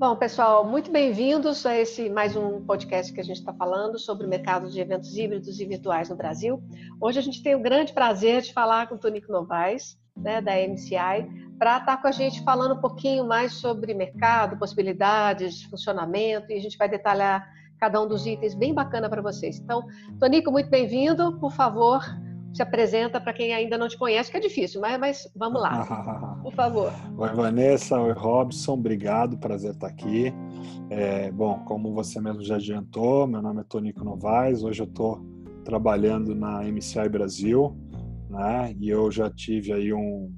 Bom, pessoal, muito bem-vindos a esse mais um podcast que a gente está falando sobre o mercado de eventos híbridos e virtuais no Brasil. Hoje a gente tem o grande prazer de falar com o Tonico Novaes, né, da MCI, para estar tá com a gente falando um pouquinho mais sobre mercado, possibilidades, funcionamento, e a gente vai detalhar cada um dos itens bem bacana para vocês. Então, Tonico, muito bem-vindo. Por favor, se apresenta para quem ainda não te conhece, que é difícil, mas, mas vamos lá, por favor. Oi, Vanessa, oi, Robson, obrigado, prazer estar aqui. É, bom, como você mesmo já adiantou, meu nome é Tonico Novaes, hoje eu estou trabalhando na MCI Brasil, né, e eu já tive aí um,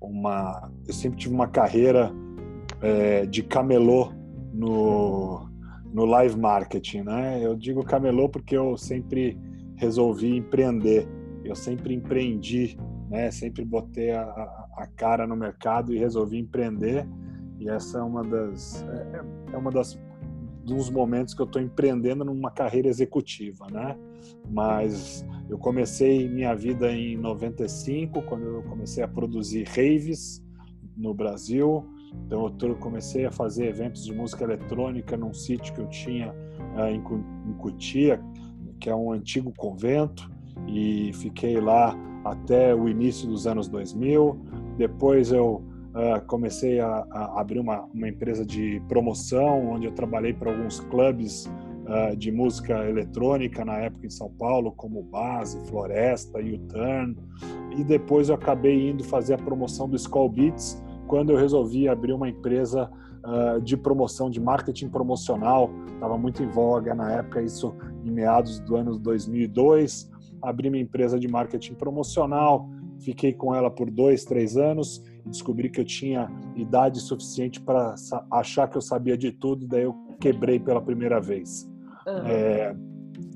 uma... Eu sempre tive uma carreira é, de camelô no, no live marketing, né? Eu digo camelô porque eu sempre resolvi empreender eu sempre empreendi, né? Sempre botei a, a, cara no mercado e resolvi empreender. E essa é uma das é, é uma das dos momentos que eu estou empreendendo numa carreira executiva, né? Mas eu comecei minha vida em 95, quando eu comecei a produzir raves no Brasil. Então eu comecei a fazer eventos de música eletrônica num sítio que eu tinha em, em Cutia, que é um antigo convento e fiquei lá até o início dos anos 2000. Depois eu uh, comecei a, a, abrir uma, uma empresa de promoção, onde eu trabalhei para alguns clubes uh, de música eletrônica na época em São Paulo, como Base, Floresta, U-Turn. E depois eu acabei indo fazer a promoção do Skull Beats, quando eu resolvi abrir uma empresa uh, de promoção, de marketing promocional. Estava muito em voga na época, isso em meados do ano 2002 abri minha empresa de marketing promocional, fiquei com ela por dois, três anos descobri que eu tinha idade suficiente para achar que eu sabia de tudo, daí eu quebrei pela primeira vez. Uhum. É,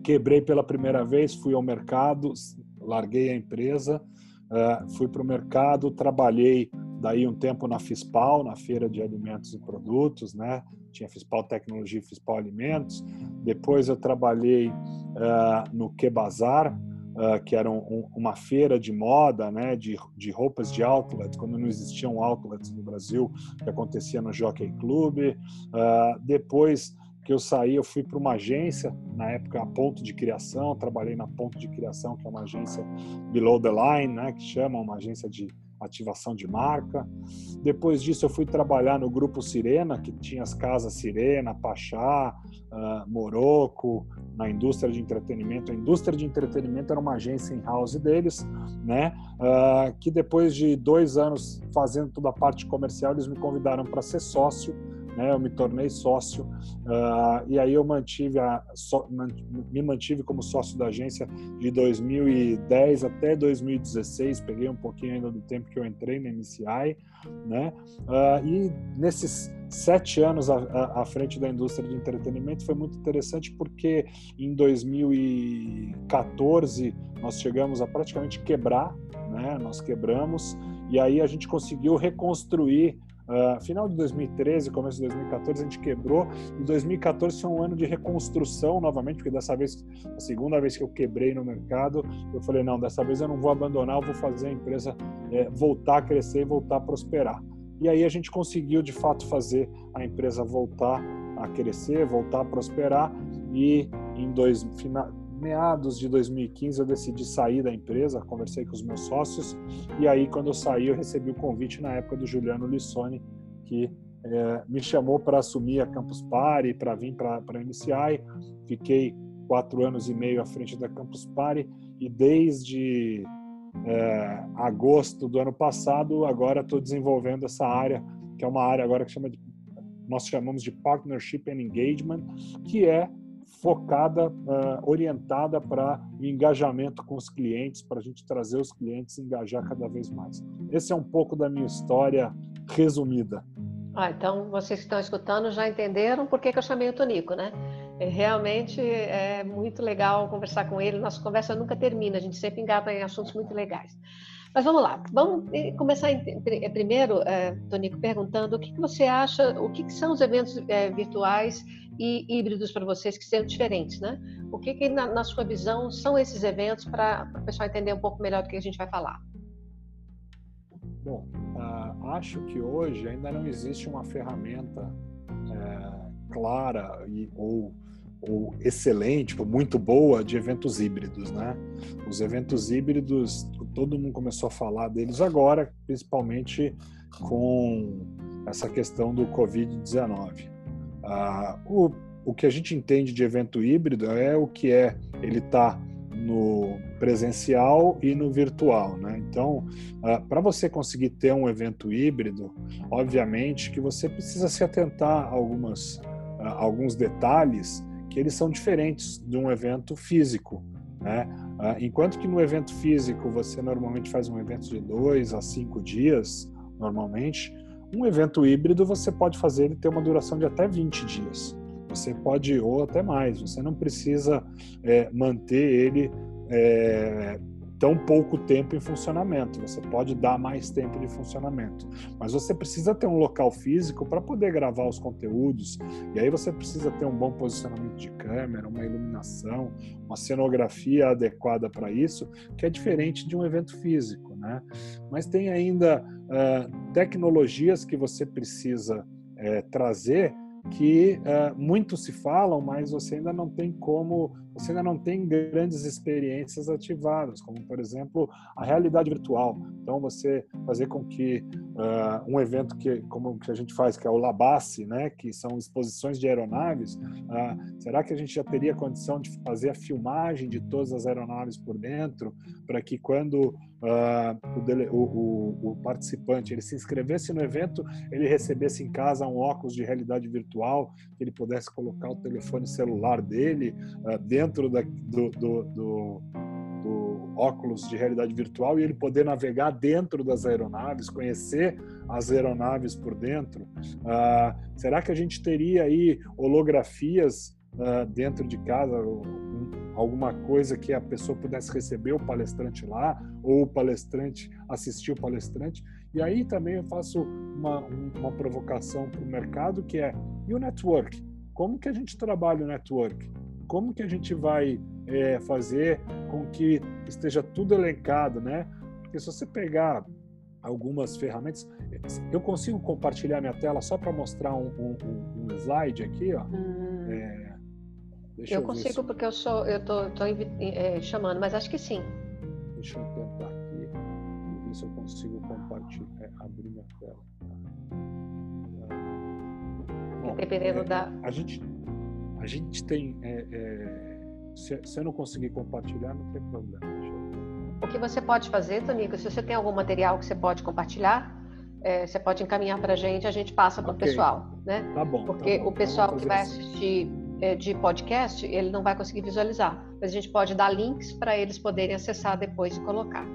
quebrei pela primeira vez, fui ao mercado, larguei a empresa, uh, fui para o mercado, trabalhei daí um tempo na Fispal, na feira de alimentos e produtos, né? Tinha Fispal Tecnologia e Fispal Alimentos. Depois eu trabalhei uh, no Quebazar, uh, que era um, uma feira de moda, né, de, de roupas de outlet, quando não existiam outlets no Brasil, que acontecia no Jockey Club. Uh, depois que eu saí, eu fui para uma agência, na época a Ponto de Criação, trabalhei na Ponto de Criação, que é uma agência below the line, né, que chama uma agência de ativação de marca. Depois disso, eu fui trabalhar no Grupo Sirena, que tinha as casas Sirena, Pachá, uh, Moroco, na indústria de entretenimento. A indústria de entretenimento era uma agência in-house deles, né? Uh, que depois de dois anos fazendo toda a parte comercial, eles me convidaram para ser sócio né? Eu me tornei sócio uh, e aí eu mantive a, so, me mantive como sócio da agência de 2010 até 2016. Peguei um pouquinho ainda do tempo que eu entrei na MCI, né? Uh, e nesses sete anos à, à, frente da indústria de entretenimento foi muito interessante porque em 2014 nós chegamos a praticamente quebrar, né? Nós quebramos e aí a gente conseguiu reconstruir Uh, final de 2013, começo de 2014, a gente quebrou. E 2014 foi um ano de reconstrução novamente, porque dessa vez, a segunda vez que eu quebrei no mercado, eu falei: não, dessa vez eu não vou abandonar, eu vou fazer a empresa é, voltar a crescer e voltar a prosperar. E aí a gente conseguiu de fato fazer a empresa voltar a crescer, voltar a prosperar. E em dois, final, meados de 2015 eu decidi sair da empresa, conversei com os meus sócios e aí quando eu saí eu recebi o convite na época do Juliano Lissoni que é, me chamou para assumir a Campus Party, para vir para a MCI. Fiquei quatro anos e meio à frente da Campus Party e desde é, agosto do ano passado agora estou desenvolvendo essa área que é uma área agora que chama de, nós chamamos de Partnership and Engagement, que é focada, uh, orientada para engajamento com os clientes, para a gente trazer os clientes e engajar cada vez mais. Esse é um pouco da minha história resumida. Ah, então, vocês que estão escutando já entenderam por que, que eu chamei o Tonico, né? É, realmente é muito legal conversar com ele, nossa conversa nunca termina, a gente sempre engata em assuntos muito legais. Mas vamos lá, vamos eh, começar primeiro, é, Tonico, perguntando o que, que você acha, o que, que são os eventos é, virtuais e híbridos para vocês que sejam diferentes, né? O que, que na, na, sua visão são esses eventos para o pessoal entender um pouco melhor do que a gente vai falar? Bom, uh, acho que hoje ainda não existe uma ferramenta é, clara e, ou, ou excelente, tipo, muito boa de eventos híbridos, né? Os eventos híbridos, todo mundo começou a falar deles agora, principalmente com essa questão do Covid-19. Ah, o, o que a gente entende de evento híbrido é o que é ele está no presencial e no virtual, né? Então, uh, para você conseguir ter um evento híbrido, obviamente que você precisa se atentar a algumas, uh, alguns detalhes que eles são diferentes de um evento físico, né? Uh, enquanto que no evento físico você normalmente faz um evento de dois a cinco dias, normalmente, um evento híbrido você pode fazer ele ter uma duração de até 20 dias. Você pode, ou até mais, você não precisa é, manter ele é, tão pouco tempo em funcionamento. Você pode dar mais tempo de funcionamento, mas você precisa ter um local físico para poder gravar os conteúdos. E aí você precisa ter um bom posicionamento de câmera, uma iluminação, uma cenografia adequada para isso, que é diferente de um evento físico, né? Mas tem ainda uh, tecnologias que você precisa uh, trazer que uh, muito se falam, mas você ainda não tem como, você ainda não tem grandes experiências ativadas, como por exemplo a realidade virtual. Então você fazer com que uh, um evento que como que a gente faz, que é o Labasse, né, que são exposições de aeronaves, uh, será que a gente já teria condição de fazer a filmagem de todas as aeronaves por dentro, para que quando uh, o, dele, o, o, o, participante ele se inscrevesse no evento, ele recebesse em casa um óculos de realidade virtual, que ele pudesse colocar o telefone celular dele uh, dentro da, do, do, do, do óculos de realidade virtual e ele poder navegar dentro das aeronaves, conhecer as aeronaves por dentro. Uh, será que a gente teria aí holografias uh, dentro de casa? alguma coisa que a pessoa pudesse receber o palestrante lá, ou o palestrante assistir o palestrante. E aí também eu faço uma, uma provocação para o mercado, que é, e o network? Como que a gente trabalha o network? Como que a gente vai é, fazer com que esteja tudo elencado, né? Porque se você pegar algumas ferramentas, eu consigo compartilhar minha tela só para mostrar um, um, um, slide aqui, ó. Hum. É, eu, eu consigo se... porque eu sou, eu tô, tô é, chamando, mas acho que sim. Deixa eu tentar aqui ver se eu consigo compartilhar, é, abrir minha tela. Bom, Dependendo é, da. A gente, a gente tem. É, é, se, se, eu não conseguir compartilhar, não tem problema. O que você pode fazer, Tonico, se você tem algum material que você pode compartilhar, é, você pode encaminhar para a gente, a gente passa para o okay. pessoal, né? Tá bom. Porque tá bom. o pessoal que vai assim. assistir é, de podcast, ele não vai conseguir visualizar. Mas a gente pode dar links para eles poderem acessar depois e colocar.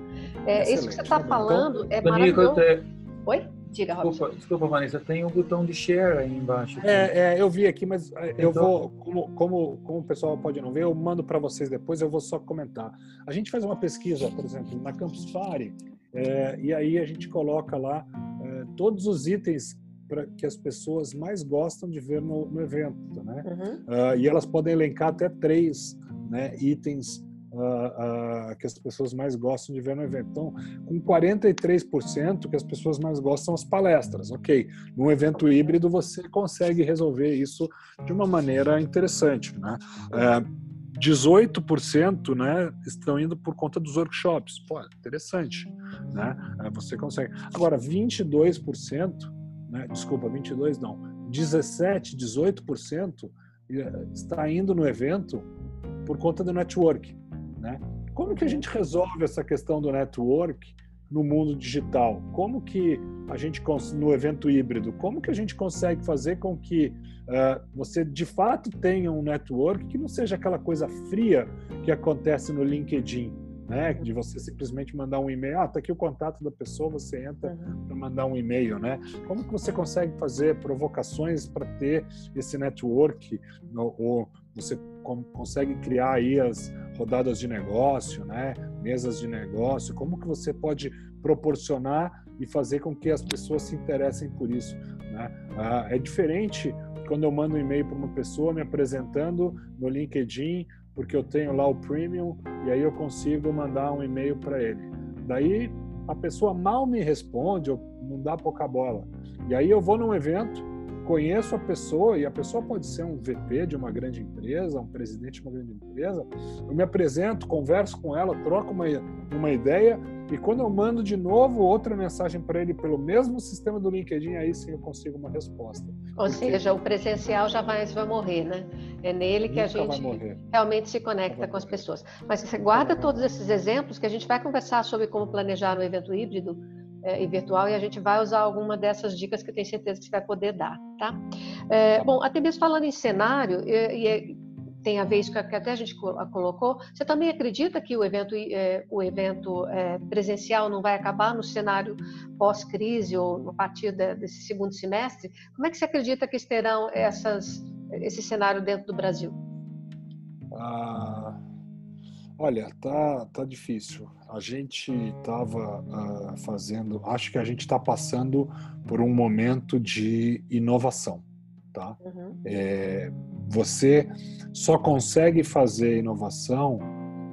É, isso que você está falando então, é maravilhoso. Te... Oi? Diga, desculpa, desculpa, Vanessa, tem um botão de share aí embaixo. É, é eu vi aqui, mas é, eu então... vou, como, como, como o pessoal pode não ver, eu mando para vocês depois, eu vou só comentar. A gente faz uma pesquisa, por exemplo, na Campus Party, é, e aí a gente coloca lá é, todos os itens para que as pessoas mais gostam de ver no, no evento, né? Uhum. Uh, e elas podem elencar até três né, itens uh, que as pessoas mais gostam de ver no evento. Então, com 43% que as pessoas mais gostam são as palestras. Ok, num evento híbrido você consegue resolver isso de uma maneira interessante, né? Uh, 18% né, estão indo por conta dos workshops. Pô, interessante. Né? Você consegue. Agora, 22% né? desculpa, 22 não, 17, 18% eh, está indo no evento por conta do network. Né? Como que a gente resolve essa questão do network no mundo digital? Como que a gente, no evento híbrido, como que a gente consegue fazer com que uh, você de fato tenha um network que não seja aquela coisa fria que acontece no LinkedIn? né? De você simplesmente mandar um e-mail, ah, tá aqui o contato da pessoa, você entra uhum. para mandar um e-mail, né? Como que você consegue fazer provocações para ter esse network ou você consegue criar aí as rodadas de negócio, né? Mesas de negócio, como que você pode proporcionar e fazer com que as pessoas se interessem por isso, né? Ah, é diferente quando eu mando um e-mail para uma pessoa me apresentando no LinkedIn porque eu tenho lá o premium e aí eu consigo mandar um e-mail para ele. Daí a pessoa mal me responde, não dá pouca bola. E aí eu vou num evento, conheço a pessoa, e a pessoa pode ser um VP de uma grande empresa, um presidente de uma grande empresa, eu me apresento, converso com ela, troco uma, uma ideia, e quando eu mando de novo outra mensagem para ele pelo mesmo sistema do LinkedIn, aí sim eu consigo uma resposta. Ou Porque seja, o presencial já vai, vai morrer, né? É nele que a gente realmente se conecta com as pessoas. Mas você guarda todos esses exemplos que a gente vai conversar sobre como planejar um evento híbrido é, e virtual e a gente vai usar alguma dessas dicas que eu tenho certeza que você vai poder dar, tá? É, bom, até mesmo falando em cenário, e, e tem a ver isso que até a gente colocou, você também acredita que o evento, é, o evento é, presencial não vai acabar no cenário pós-crise ou no partir desse segundo semestre? Como é que você acredita que terão essas, esse cenário dentro do Brasil? Ah, olha, tá, tá difícil a gente estava uh, ah, fazendo, acho que a gente está passando por um momento de inovação, tá? Uhum. É, você só consegue fazer inovação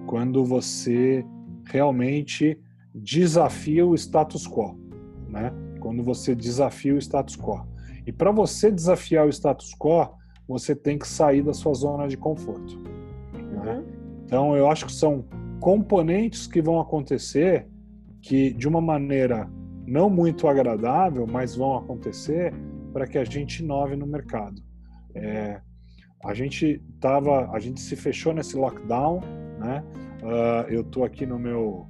quando você realmente desafia o status quo, né? Quando você desafia o status quo. E para você desafiar o status quo, você tem que sair da sua zona de conforto. Né? Uhum. Né? Então, eu acho que são componentes que vão acontecer que, de uma maneira não muito agradável, mas vão acontecer para que a gente inove no mercado. É, a gente tava, a gente se fechou nesse lockdown, né? Uh, eu tô aqui no meu,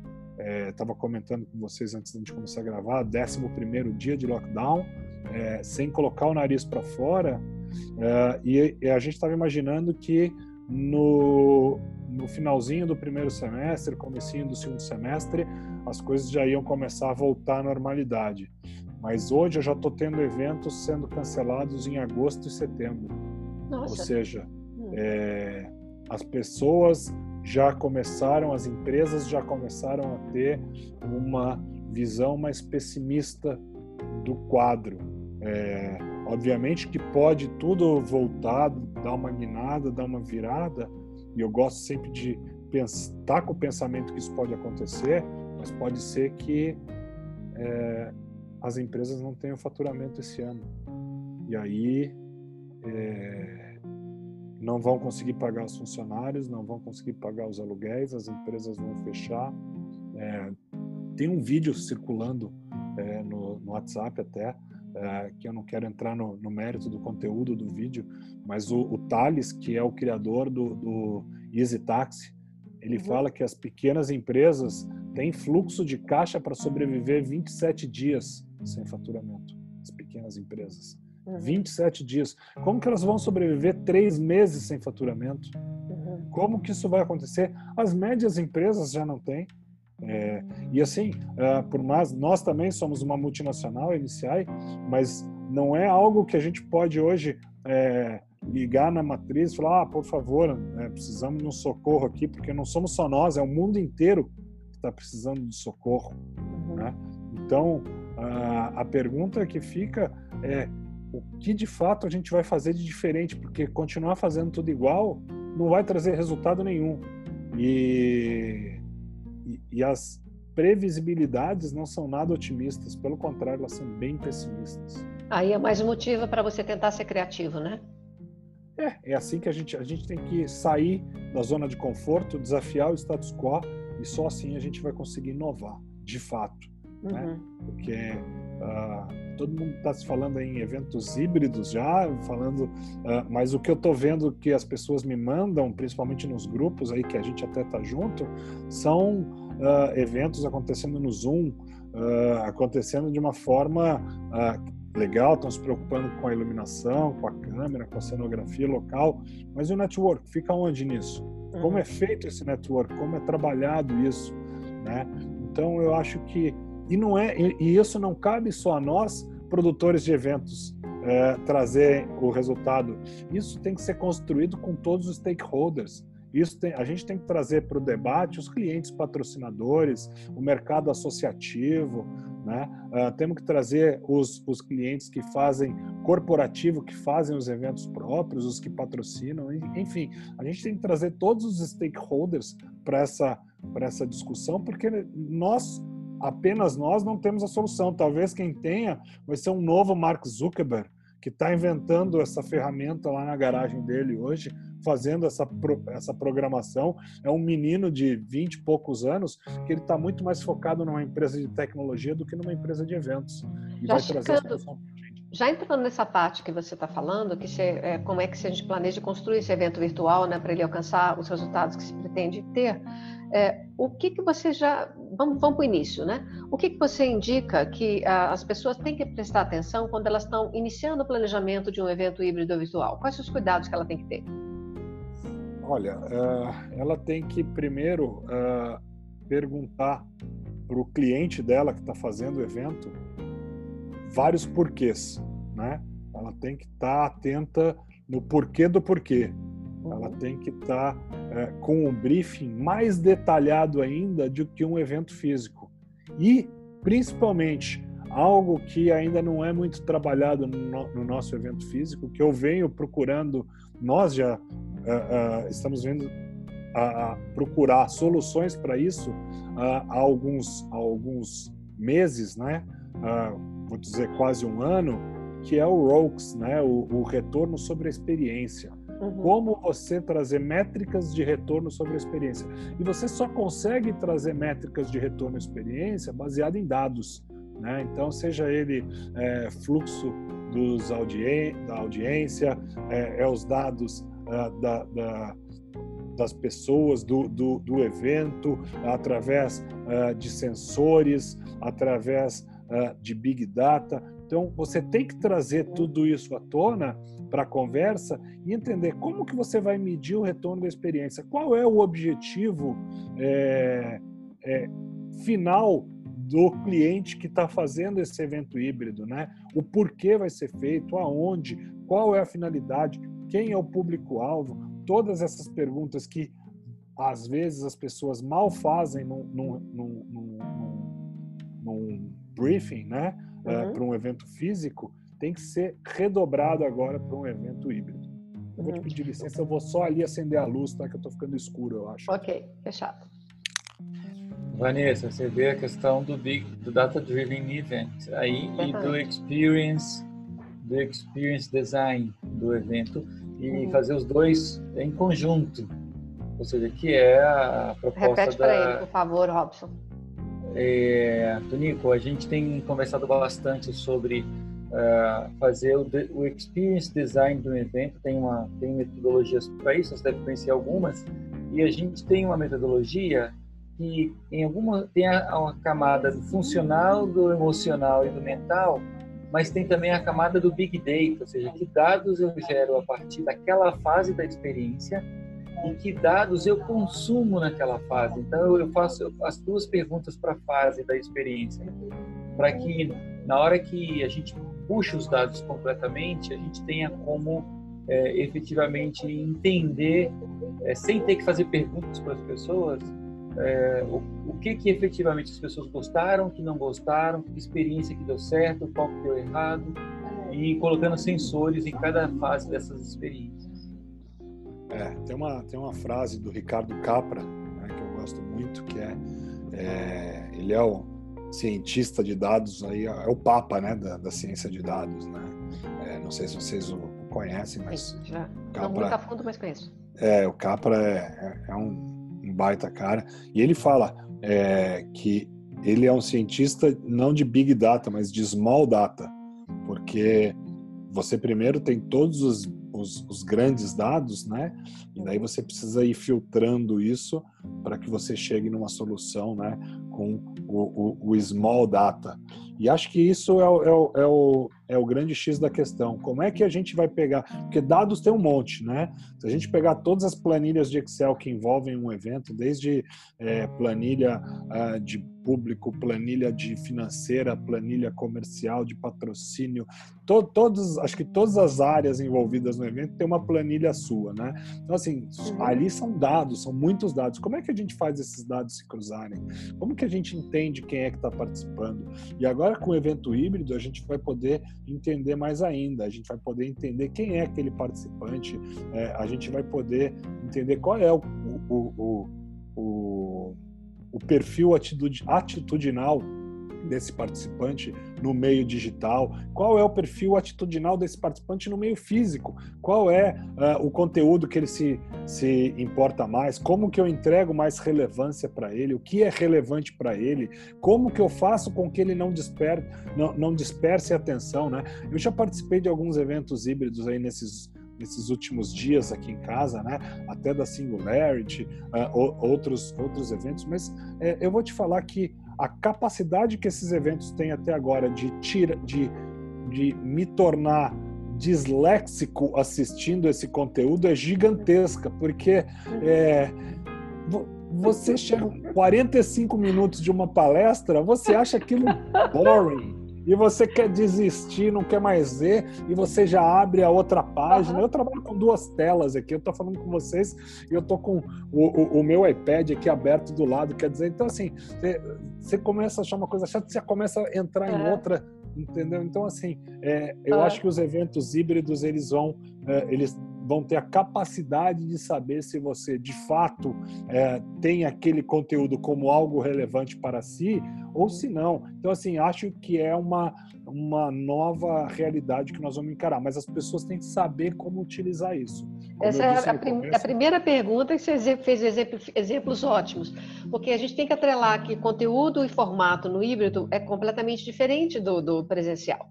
estava é, comentando com vocês antes de começar a gravar, 11 primeiro dia de lockdown, é, sem colocar o nariz para fora, é, e, e, a gente estava imaginando que no no finalzinho do primeiro semestre, comecinho do segundo semestre, as coisas já iam começar a voltar à normalidade. Mas hoje eu já estou tendo eventos sendo cancelados em agosto e setembro. Nossa. Ou seja, hum. é, as pessoas já começaram, as empresas já começaram a ter uma visão mais pessimista do quadro. É, obviamente que pode tudo voltar, dar uma guinada, dar uma virada, e eu gosto sempre de estar com o pensamento que isso pode acontecer, mas pode ser que é, as empresas não tenham faturamento esse ano. E aí é, não vão conseguir pagar os funcionários, não vão conseguir pagar os aluguéis, as empresas vão fechar. É, tem um vídeo circulando é, no, no WhatsApp até, é, que eu não quero entrar no, no, mérito do conteúdo do vídeo, mas o, o Thales, que é o criador do, do Easy Taxi, ele uhum. fala que as pequenas empresas têm fluxo de caixa para sobreviver 27 dias sem faturamento. As pequenas empresas. Uhum. 27 dias. Como que elas vão sobreviver três meses sem faturamento? Uhum. Como que isso vai acontecer? As médias empresas já não têm. É, e assim, uh, por mais nós também somos uma multinacional, MCI, mas não é algo que a gente pode hoje é, ligar na matriz e falar, ah, por favor, né, precisamos de um socorro aqui, porque não somos só nós, é o mundo inteiro que está precisando de socorro. Uhum. Né? Então, a, a pergunta que fica é o que de fato a gente vai fazer de diferente, porque continuar fazendo tudo igual não vai trazer resultado nenhum. E e, e as previsibilidades não são nada otimistas, pelo contrário, elas são bem pessimistas. Aí é mais um motivo para você tentar ser criativo, né? É, é assim que a gente, a gente tem que sair da zona de conforto, desafiar o status quo e só assim a gente vai conseguir inovar, de fato. Né? Uhum. Né? Porque uh, todo mundo está se falando em eventos híbridos já, falando, uh, mas o que eu estou vendo que as pessoas me mandam, principalmente nos grupos aí que a gente até está junto, são uh, eventos acontecendo no Zoom, acontecendo de uma forma legal, estão se preocupando com a iluminação, com a câmera, com a cenografia local, mas o network fica onde nisso? Como uhum. é feito esse network? Como é trabalhado isso? Né? Então eu acho que e não é e isso não cabe só a nós, produtores de eventos, é, trazer o resultado. Isso tem que ser construído com todos os stakeholders. Isso tem, a gente tem que trazer para o debate os clientes patrocinadores, o mercado associativo, né? Uh, temos que trazer os, os clientes que fazem corporativo, que fazem os eventos próprios, os que patrocinam, enfim, a gente tem que trazer todos os stakeholders para essa, essa discussão, porque nós apenas nós não temos a solução. Talvez quem tenha vai ser um novo Mark Zuckerberg, que está inventando essa ferramenta lá na garagem dele hoje, fazendo essa, essa programação. É um menino de 20 e poucos anos que ele está muito mais focado numa empresa de tecnologia do que numa empresa de eventos. E Já vai trazer solução já entrando nessa parte que você está falando, que se, é, como é que se a gente planeja construir esse evento virtual, né, para ele alcançar os resultados que se pretende ter, é, o que que você já vamos, vamos para o início, né? O que que você indica que a, as pessoas têm que prestar atenção quando elas estão iniciando o planejamento de um evento híbrido virtual? Quais os cuidados que ela tem que ter? Olha, uh, ela tem que primeiro uh, perguntar para o cliente dela que está fazendo o evento vários porquês, né? Ela tem que estar tá atenta no porquê do porquê. Ela uhum. tem que estar tá, é, com um briefing mais detalhado ainda do que um evento físico. E, principalmente, algo que ainda não é muito trabalhado no, no nosso evento físico, que eu venho procurando, nós já uh, uh, estamos vendo a, procurar soluções para isso uh, há alguns, há alguns meses, né? vou dizer quase um ano, que é o ROX, né? o, o retorno sobre a experiência. Uhum. Como você trazer métricas de retorno sobre a experiência. E você só consegue trazer métricas de retorno à experiência baseado em dados. Né? Então, seja ele é, fluxo dos audien da audiência, é, é os dados é, da, da, das pessoas do, do, do evento, através é, de sensores, através é, de Big Data. Então, você tem que trazer tudo isso à tona para a conversa e entender como que você vai medir o retorno da experiência. Qual é o objetivo é, é, final do cliente que está fazendo esse evento híbrido, né? O porquê vai ser feito, aonde, qual é a finalidade, quem é o público-alvo, todas essas perguntas que às vezes as pessoas mal fazem num, num, num, num briefing, né? Eh, uhum. Uh, para um evento físico, tem que ser redobrado agora para um evento híbrido. Eu vou te uhum. pedir licença, eu vou só ali acender a luz, tá? Que eu estou ficando escuro, eu acho. Ok, fechado. Vanessa, você vê a questão do big, do data driven event aí e do experience, do experience design do evento e uhum. fazer os dois em conjunto. Ou seja, que é a proposta Repete da... para ele, por favor, Robson. É, Tonico, a gente tem conversado bastante sobre uh, fazer o, o, experience design do evento. Tem uma tem metodologias para isso, você deve conhecer algumas. E a gente tem uma metodologia que em alguma tem a, uma camada do funcional, do emocional e do mental, mas tem também a camada do big data, ou seja, que dados eu gero a partir daquela fase da experiência e que dados eu consumo naquela fase. Então eu faço as duas perguntas para a fase da experiência, para que na hora que a gente puxa os dados completamente, a gente tenha como é, efetivamente entender, é, sem ter que fazer perguntas para as pessoas, é, o, o, que que efetivamente as pessoas gostaram, que não gostaram, que experiência que deu certo, qual que deu errado, e colocando sensores em cada fase dessas experiências. É, tem uma, tem uma frase do Ricardo Capra, né, que eu gosto muito, que é, é, ele é o cientista de dados, aí é o papa né, da, da ciência de dados. Né? É, não sei se vocês o conhecem, mas... Sim, já. Capra, não muito a fundo, mas conheço. É, o Capra é, é, é um um baita cara. E ele fala é, que ele é um cientista não de big data, mas de small data, porque você primeiro tem todos os, os, os grandes dados, né? E daí você precisa ir filtrando isso para que você chegue numa solução, né? Com o, o, o small data. E acho que isso é o, é, o, é, o, é o grande X da questão. Como é que a gente vai pegar? Porque dados tem um monte, né? Se a gente pegar todas as planilhas de Excel que envolvem um evento, desde é, planilha uh, de público, planilha de financeira, planilha comercial, de patrocínio, to, todos, acho que todas as áreas envolvidas no evento tem uma planilha sua, né? Então, assim, ali são dados, são muitos dados. Como é que a gente faz esses dados se cruzarem? Como que a gente entende quem é que está participando? E agora, com o evento híbrido, a gente vai poder entender mais ainda, a gente vai poder entender quem é aquele participante, é, a gente vai poder entender qual é o, o, o, o, o perfil atitudinal desse participante no meio digital? Qual é o perfil atitudinal desse participante no meio físico? Qual é uh, o conteúdo que ele se, se importa mais? Como que eu entrego mais relevância para ele? O que é relevante para ele? Como que eu faço com que ele não, disper, não, não disperse atenção? Né? Eu já participei de alguns eventos híbridos aí nesses nesses últimos dias aqui em casa, né? Até da Singularity, uh, outros outros eventos, mas uh, eu vou te falar que a capacidade que esses eventos têm até agora de, tira, de, de me tornar disléxico assistindo esse conteúdo é gigantesca, porque é, você chega 45 minutos de uma palestra, você acha aquilo boring e você quer desistir, não quer mais ver, e você já abre a outra página. Uhum. Eu trabalho com duas telas aqui, eu estou falando com vocês e eu estou com o, o, o, meu iPad aqui aberto do lado, quer dizer, então assim, você, você começa a achar uma coisa chata, você começa a entrar é. em outra, entendeu? Então assim, é, eu é. acho que os eventos híbridos, eles vão, é, eles vão ter a capacidade de saber se você de fato é, tem aquele conteúdo como algo relevante para si ou se não. Então, assim, acho que é uma, uma nova realidade que nós vamos encarar, mas as pessoas têm que saber como utilizar isso. Como Essa é a, prim começo... a, primeira pergunta e você fez exemplos, exemplos ótimos, porque a gente tem que atrelar que conteúdo e formato no híbrido é completamente diferente do, do presencial.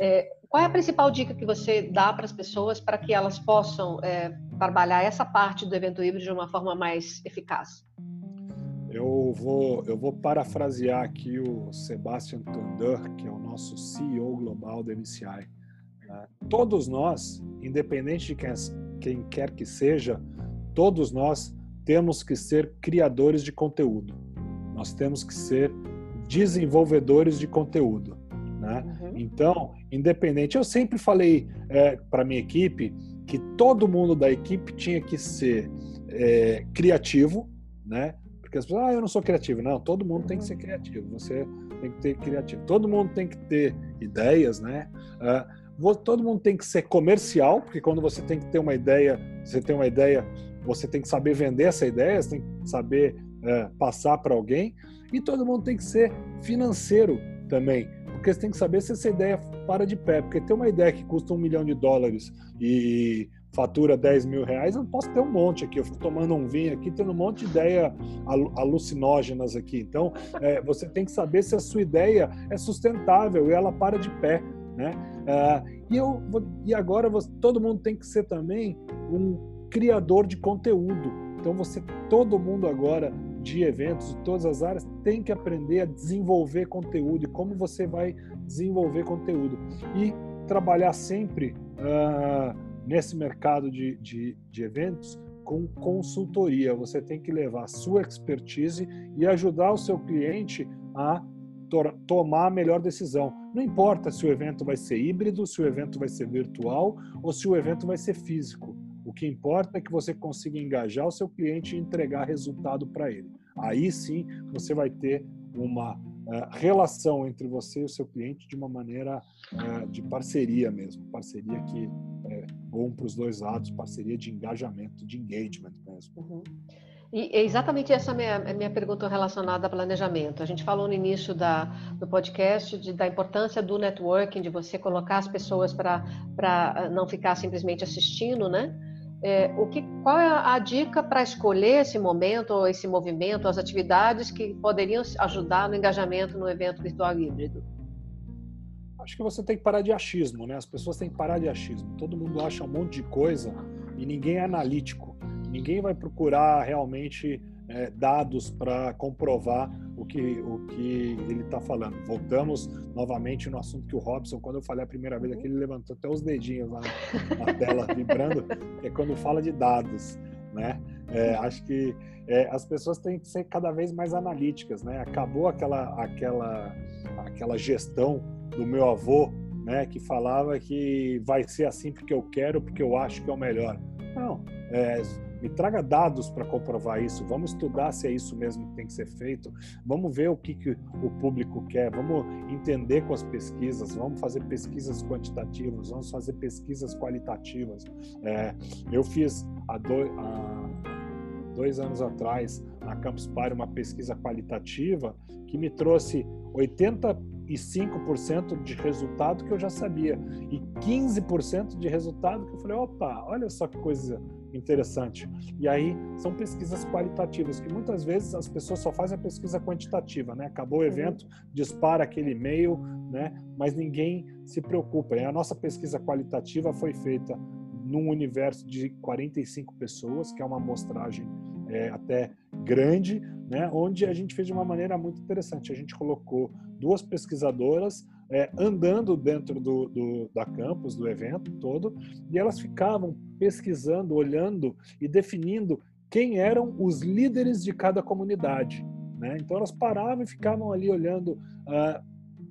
É, qual é a principal dica que você dá para as pessoas para que elas possam é, trabalhar essa parte do evento híbrido de uma forma mais eficaz? Eu vou, eu vou parafrasear aqui o Sebastian Tunder, que é o nosso CEO global do MCI. Né? Todos nós, independente de quem, quem quer que seja, todos nós temos que ser criadores de conteúdo. Nós temos que ser desenvolvedores de conteúdo. Né? Uhum. Então, independente, eu sempre falei é, para minha equipe que todo mundo da equipe tinha que ser é, criativo, né? Porque as pessoas, ah, eu não sou criativo. Não, todo mundo tem que ser criativo. Você tem que ter criativo. Todo mundo tem que ter ideias, né? Uh, todo mundo tem que ser comercial, porque quando você tem que ter uma ideia, você tem uma ideia, você tem que saber vender essa ideia, você tem que saber uh, passar para alguém. E todo mundo tem que ser financeiro também porque você tem que saber se essa ideia para de pé. Porque ter uma ideia que custa um milhão de dólares e fatura 10 mil reais, eu posso ter um monte aqui. Eu fico tomando um vinho aqui, tendo um monte de ideia alucinógenas aqui. Então, é, você tem que saber se a sua ideia é sustentável e ela para de pé. Né? É, e, eu, e agora você, todo mundo tem que ser também um criador de conteúdo. Então, você, todo mundo agora de eventos de todas as áreas tem que aprender a desenvolver conteúdo e como você vai desenvolver conteúdo e trabalhar sempre uh, nesse mercado de, de, de eventos com consultoria. Você tem que levar a sua expertise e ajudar o seu cliente a tomar a melhor decisão. Não importa se o evento vai ser híbrido, se o evento vai ser virtual ou se o evento vai ser físico. O que importa é que você consiga engajar o seu cliente e entregar resultado para ele. Aí sim você vai ter uma uh, relação entre você e o seu cliente de uma maneira uh, de parceria mesmo, parceria que é bom para os dois lados, parceria de engajamento, de engagement mesmo. Uhum. E é exatamente essa minha, minha pergunta relacionada a planejamento. A gente falou no início da, do podcast de, da importância do networking, de você colocar as pessoas para não ficar simplesmente assistindo, né? É, o que, qual é a dica para escolher esse momento, esse movimento, as atividades que poderiam ajudar no engajamento no evento virtual híbrido? Acho que você tem que parar de achismo, né? As pessoas têm que parar de achismo. Todo mundo acha um monte de coisa e ninguém é analítico. Ninguém vai procurar realmente é, dados para comprovar o que, o que ele está falando. Voltamos novamente no assunto que o Robson, quando eu falei a primeira vez aqui, ele levantou até os dedinhos lá na, na tela vibrando, é quando fala de dados, né? É, acho que é, as pessoas têm que ser cada vez mais analíticas, né? Acabou aquela, aquela, aquela gestão do meu avô, né? Que falava que vai ser assim porque eu quero, porque eu acho que é o melhor. Não, é, me traga dados para comprovar isso, vamos estudar se é isso mesmo que tem que ser feito, vamos ver o que, que o público quer, vamos entender com as pesquisas, vamos fazer pesquisas quantitativas, vamos fazer pesquisas qualitativas. É, eu fiz há, dois, há dois anos atrás, na Campus Party, uma pesquisa qualitativa que me trouxe 85% de resultado que eu já sabia e 15% de resultado que eu falei, opa, olha só que coisa interessante. E aí são pesquisas qualitativas, que muitas vezes as pessoas só fazem a pesquisa quantitativa, né? Acabou o uhum. evento, dispara aquele e-mail, né? Mas ninguém se preocupa. E a nossa pesquisa qualitativa foi feita num universo de 45 pessoas, que é uma amostragem é, até grande, né? Onde a gente fez de uma maneira muito interessante. A gente colocou duas pesquisadoras é, andando dentro do, do, da campus, do evento todo, e elas ficavam pesquisando, olhando e definindo quem eram os líderes de cada comunidade. Né? Então elas paravam e ficavam ali olhando uh,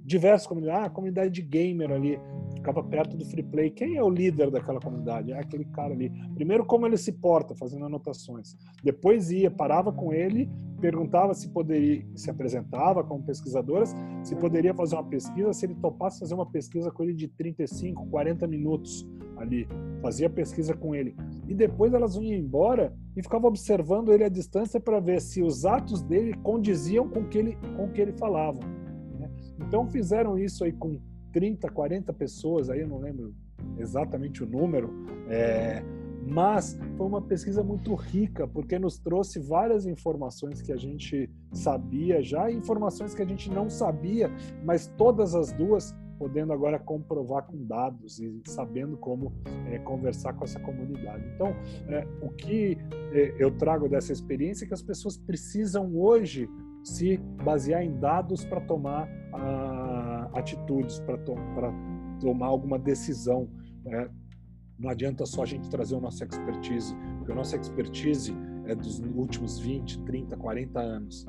diversas comunidades, ah, a comunidade de gamer ali, ficava perto do free play. Quem é o líder daquela comunidade? É aquele cara ali. Primeiro, como ele se porta, fazendo anotações. Depois ia, parava com ele, perguntava se poderia, se apresentava como pesquisadoras, se poderia fazer uma pesquisa, se ele topasse fazer uma pesquisa com ele de 35, 40 minutos ali. Fazia pesquisa com ele. E depois elas iam embora e ficavam observando ele à distância para ver se os atos dele condiziam com que ele, com o que ele falava. Né? Então fizeram isso aí com 30, 40 pessoas, aí eu não lembro exatamente o número, é, mas foi uma pesquisa muito rica, porque nos trouxe várias informações que a gente sabia já e informações que a gente não sabia, mas todas as duas podendo agora comprovar com dados e sabendo como é, conversar com essa comunidade. Então, é, o que é, eu trago dessa experiência é que as pessoas precisam hoje se basear em dados para tomar ah, atitudes, para to tomar alguma decisão. Né? Não adianta só a gente trazer o nosso expertise, porque a nossa expertise é dos últimos 20, 30, 40 anos,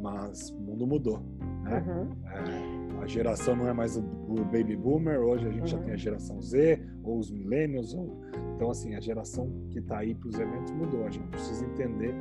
mas o mundo mudou. Né? Uhum. É, a geração não é mais o, baby boomer, hoje a gente uhum. já tem a geração Z, ou os millennials, ou... então assim, a geração que está aí para os eventos mudou. A gente precisa entender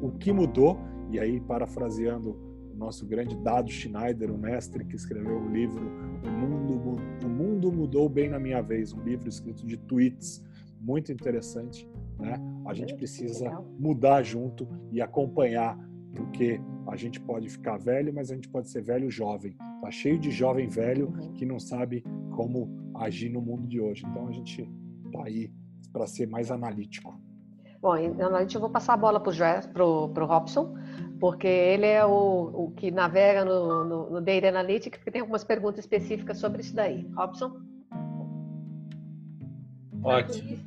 o que mudou e aí, parafraseando nosso grande Dado Schneider, o mestre que escreveu o livro O Mundo, o Mundo Mudou Bem na Minha Vez, um livro escrito de tweets muito interessante. Né? A gente precisa mudar junto e acompanhar, porque a gente pode ficar velho, mas a gente pode ser velho jovem. Tá cheio de jovem velho uhum. que não sabe como agir no mundo de hoje. Então a gente tá aí para ser mais analítico. Bom, então a gente vou passar a bola para o Robson, porque ele é o, o que navega no, no, no Data Analytics, porque tem algumas perguntas específicas sobre isso daí. Robson? Ótimo.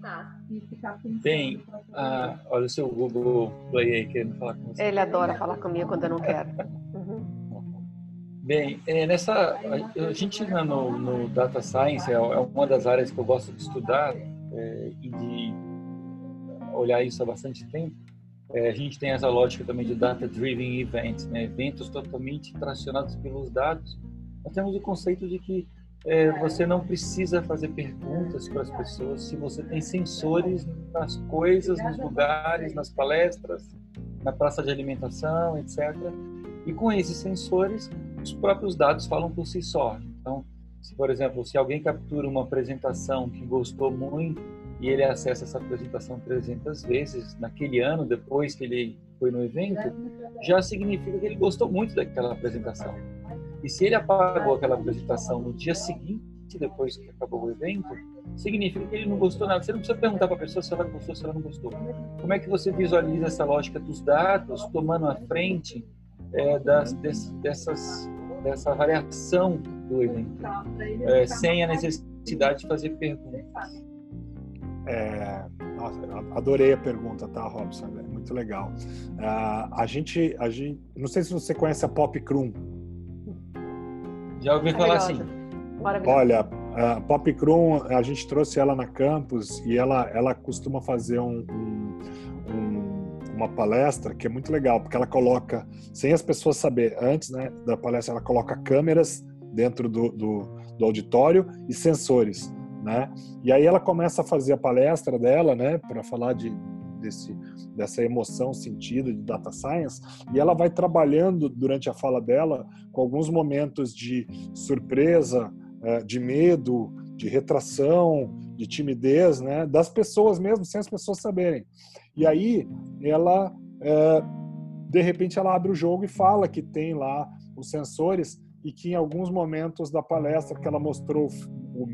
Tem, ah, olha o seu Google Play aí querendo falar com você. Ele adora falar comigo quando eu não quero. Uhum. Bem, é, nessa, a, gente no, no Data Science é, é uma das áreas que eu gosto de estudar é, e de olhar isso há bastante tempo. É, a gente tem essa lógica também de data-driven events, né? eventos totalmente tracionados pelos dados. Nós temos o conceito de que é, você não precisa fazer perguntas para as pessoas se você tem sensores nas coisas, nos lugares, nas palestras, na praça de alimentação, etc. E com esses sensores, os próprios dados falam por si só. Então, se, por exemplo, se alguém captura uma apresentação que gostou muito e ele acessa essa apresentação 300 vezes naquele ano, depois que ele foi no evento, já significa que ele gostou muito daquela apresentação. E se ele apagou aquela apresentação no dia seguinte, depois que acabou o evento, significa que ele não gostou nada. Você não precisa perguntar para a pessoa se ela gostou ou se ela não gostou. Como é que você visualiza essa lógica dos dados tomando a frente é, das, dessas, dessa variação do evento, é, sem a necessidade de fazer perguntas? É, nossa, adorei a pergunta, tá, Robson? É muito legal. Uh, a gente, a gente, não sei se você conhece a Pop Crum. Já ouvi falar assim. Olha, a Pop Crum, a gente trouxe ela na campus e ela, ela costuma fazer um, um, um, uma palestra que é muito legal, porque ela coloca, sem as pessoas saber, antes né, da palestra, ela coloca câmeras dentro do, do, do auditório e sensores né? E aí ela começa a fazer a palestra dela, né, para falar de desse dessa emoção sentido de data science, e ela vai trabalhando durante a fala dela com alguns momentos de surpresa, é, de medo, de retração, de timidez, né, das pessoas mesmo, sem as pessoas saberem. E aí ela é, de repente ela abre o jogo e fala que tem lá os sensores e que em alguns momentos da palestra que ela mostrou o,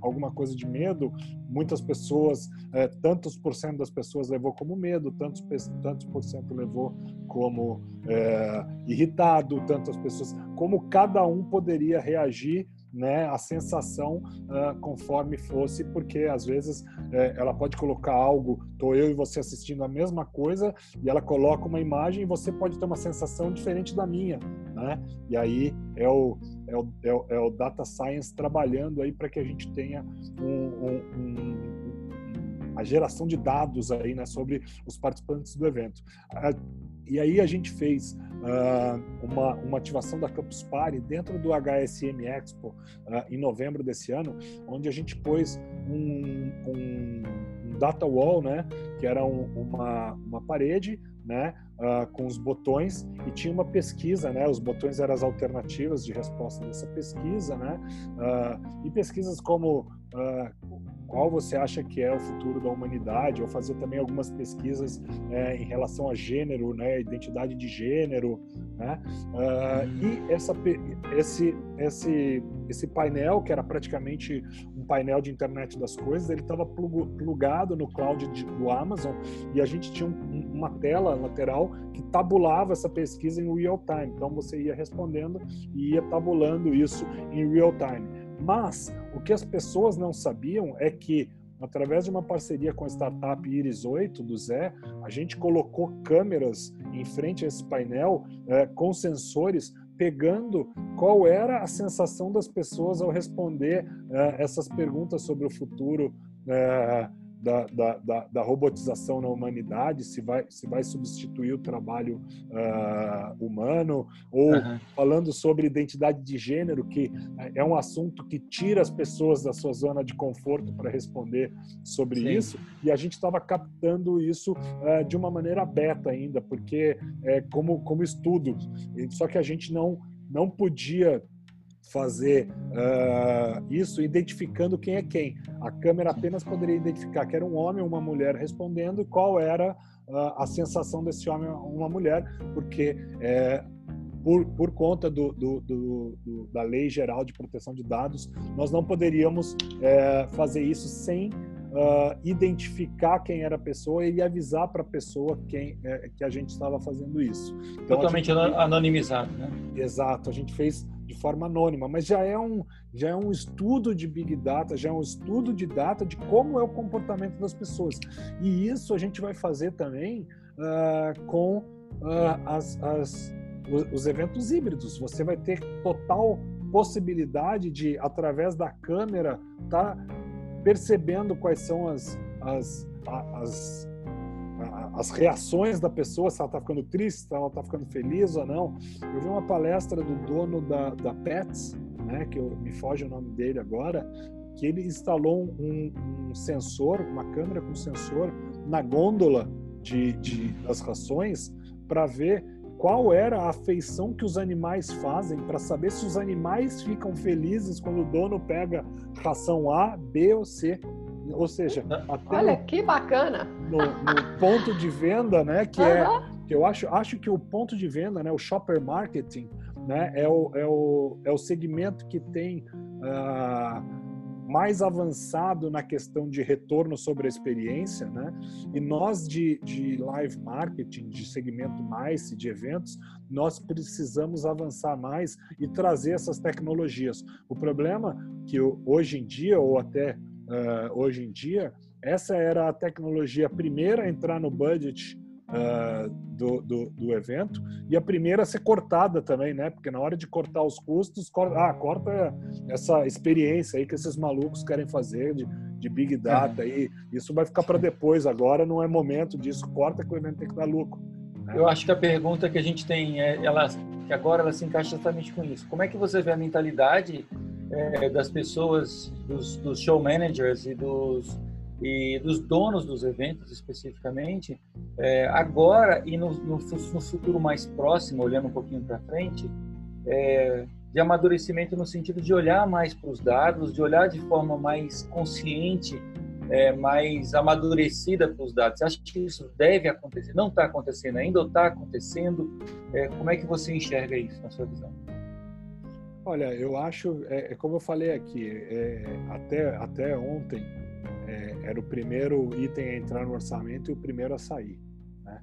alguma coisa de medo, muitas pessoas, é, tantos por cento das pessoas levou como medo, tantos, tantos por cento levou como é, irritado, tantas pessoas, como cada um poderia reagir né, a sensação uh, conforme fosse, porque às vezes é, ela pode colocar algo, tô eu e você assistindo a mesma coisa, e ela coloca uma imagem e você pode ter uma sensação diferente da minha, né? E aí é o, é o, é o, é o data science trabalhando aí para que a gente tenha um, um, um, a geração de dados aí, né, sobre os participantes do evento. Uh, e aí a gente fez uh, uma, uma ativação da Campus Party dentro do HSM Expo uh, em novembro desse ano, onde a gente pôs um, um, um data wall, né, que era um, uma, uma parede né, uh, com os botões e tinha uma pesquisa, né, os botões eram as alternativas de resposta dessa pesquisa, né, uh, e pesquisas como uh, qual você acha que é o futuro da humanidade, ou fazer também algumas pesquisas é, em relação a gênero, né, identidade de gênero, né, uh, e essa, esse, esse, esse painel, que era praticamente um painel de internet das coisas, ele estava plugado no cloud de, do Amazon, e a gente tinha um, uma tela lateral que tabulava essa pesquisa em real time, então você ia respondendo e ia tabulando isso em real time. Mas o que as pessoas não sabiam é que, através de uma parceria com a startup Iris 8 do Zé, a gente colocou câmeras em frente a esse painel é, com sensores pegando qual era a sensação das pessoas ao responder é, essas perguntas sobre o futuro é, da, da, da, da, robotização na humanidade, se vai, se vai substituir o trabalho uh, humano, ou uhum. falando sobre identidade de gênero, que é um assunto que tira as pessoas da sua zona de conforto para responder sobre Sim. isso, e a gente estava captando isso uh, de uma maneira beta ainda, porque é como, como estudo, só que a gente não, não podia fazer uh, isso identificando quem é quem. A câmera apenas poderia identificar que era um homem ou uma mulher respondendo e qual era uh, a sensação desse homem ou uma mulher, porque é, por, por conta do, do, do, do, da Lei Geral de Proteção de Dados, nós não poderíamos é, fazer isso sem uh, identificar quem era a pessoa e avisar para a pessoa quem é, que a gente estava fazendo isso. Então, Totalmente gente, anonimizado, né? Exato, a gente fez de forma anônima, mas já é um já é um estudo de big data, já é um estudo de data de como é o comportamento das pessoas. E isso a gente vai fazer também uh, com uh, as, as, os eventos híbridos. Você vai ter total possibilidade de, através da câmera, tá percebendo quais são as, as, as as reações da pessoa, se ela está ficando triste, se ela está ficando feliz ou não. Eu vi uma palestra do dono da, da Pets, né, que eu, me foge o nome dele agora, que ele instalou um, um sensor, uma câmera com sensor na gôndola de, de das rações para ver qual era a afeição que os animais fazem para saber se os animais ficam felizes quando o dono pega ração A, B ou C. Ou seja, até olha no, que bacana no, no, ponto de venda, né? Que uhum. é que eu acho acho que o ponto de venda, né? O shopper marketing, né? É o, é o, é o segmento que tem uh, mais avançado na questão de retorno sobre a experiência, né? E nós de, de live marketing, de segmento mais de eventos, nós precisamos avançar mais e trazer essas tecnologias. O problema que hoje em dia ou até uh, hoje em dia, essa era a tecnologia primeira a entrar no budget uh, do, do, do, evento e a primeira a ser cortada também, né? Porque na hora de cortar os custos, corta, ah, corta essa experiência aí que esses malucos querem fazer de, de Big Data aí. Isso vai ficar para depois, agora não é momento disso, corta que o evento tem que dar lucro. Né? Eu acho que a pergunta que a gente tem, é, ela, que agora ela se encaixa exatamente com isso. Como é que você vê a mentalidade é, das pessoas, dos, dos, show managers e dos, e dos donos dos eventos especificamente, é, agora e no, no, no, futuro mais próximo, olhando um pouquinho para frente, é, de amadurecimento no sentido de olhar mais para os dados, de olhar de forma mais consciente é, mais amadurecida para os dados. Você acha que isso deve acontecer? Não está acontecendo ainda ou está acontecendo? É, como é que você enxerga isso na sua visão? Olha, eu acho, é, é como eu falei aqui, é, até, até ontem é, era o primeiro item a entrar no orçamento e o primeiro a sair. Né?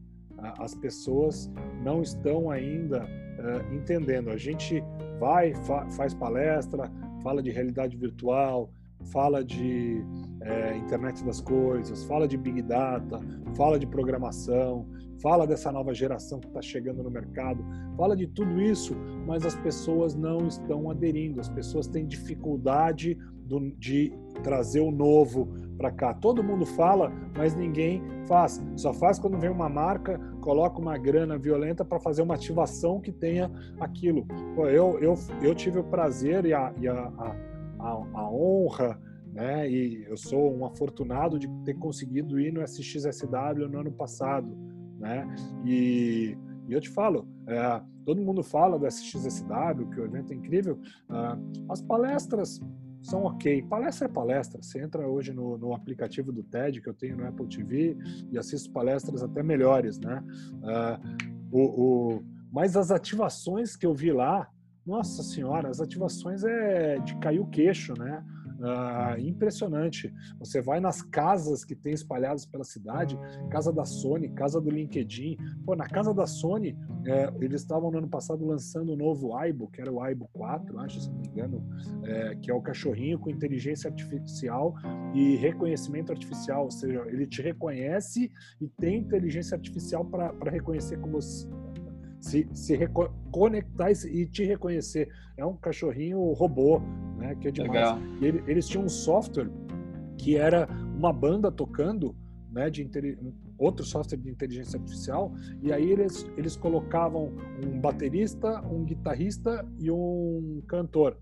As pessoas não estão ainda uh, entendendo. A gente vai, fa faz palestra, fala de realidade virtual, fala de é, internet das coisas, fala de big data, fala de programação, fala dessa nova geração que está chegando no mercado, fala de tudo isso, mas as pessoas não estão aderindo, as pessoas têm dificuldade do, de trazer o novo para cá. Todo mundo fala, mas ninguém faz. Só faz quando vem uma marca, coloca uma grana violenta para fazer uma ativação que tenha aquilo. Eu, eu, eu tive o prazer e a, e a, a, a honra né? E eu sou um afortunado de ter conseguido ir no SXSW no ano passado, né? E, e eu te falo, é, todo mundo fala do SXSW, que o evento é incrível. Uh, as palestras são ok. Palestra é palestra. Você entra hoje no, no, aplicativo do TED que eu tenho no Apple TV e assisto palestras até melhores, né? Uh, o, o, mas as ativações que eu vi lá, nossa senhora, as ativações é de cair o queixo, né? Ah, impressionante. Você vai nas casas que tem espalhadas pela cidade, casa da Sony, casa do LinkedIn. Pô, na casa da Sony, é, eles estavam no ano passado lançando o um novo Aibo, que era o Aibo 4, acho, se não me engano, é, que é o cachorrinho com inteligência artificial e reconhecimento artificial, ou seja, ele te reconhece e tem inteligência artificial para reconhecer como se, se conectar e te reconhecer. É um cachorrinho robô, né? Que é demais. Ele, eles tinham um software que era uma banda tocando, né? De outro software de inteligência artificial. E aí eles eles colocavam um baterista, um guitarrista e um cantor.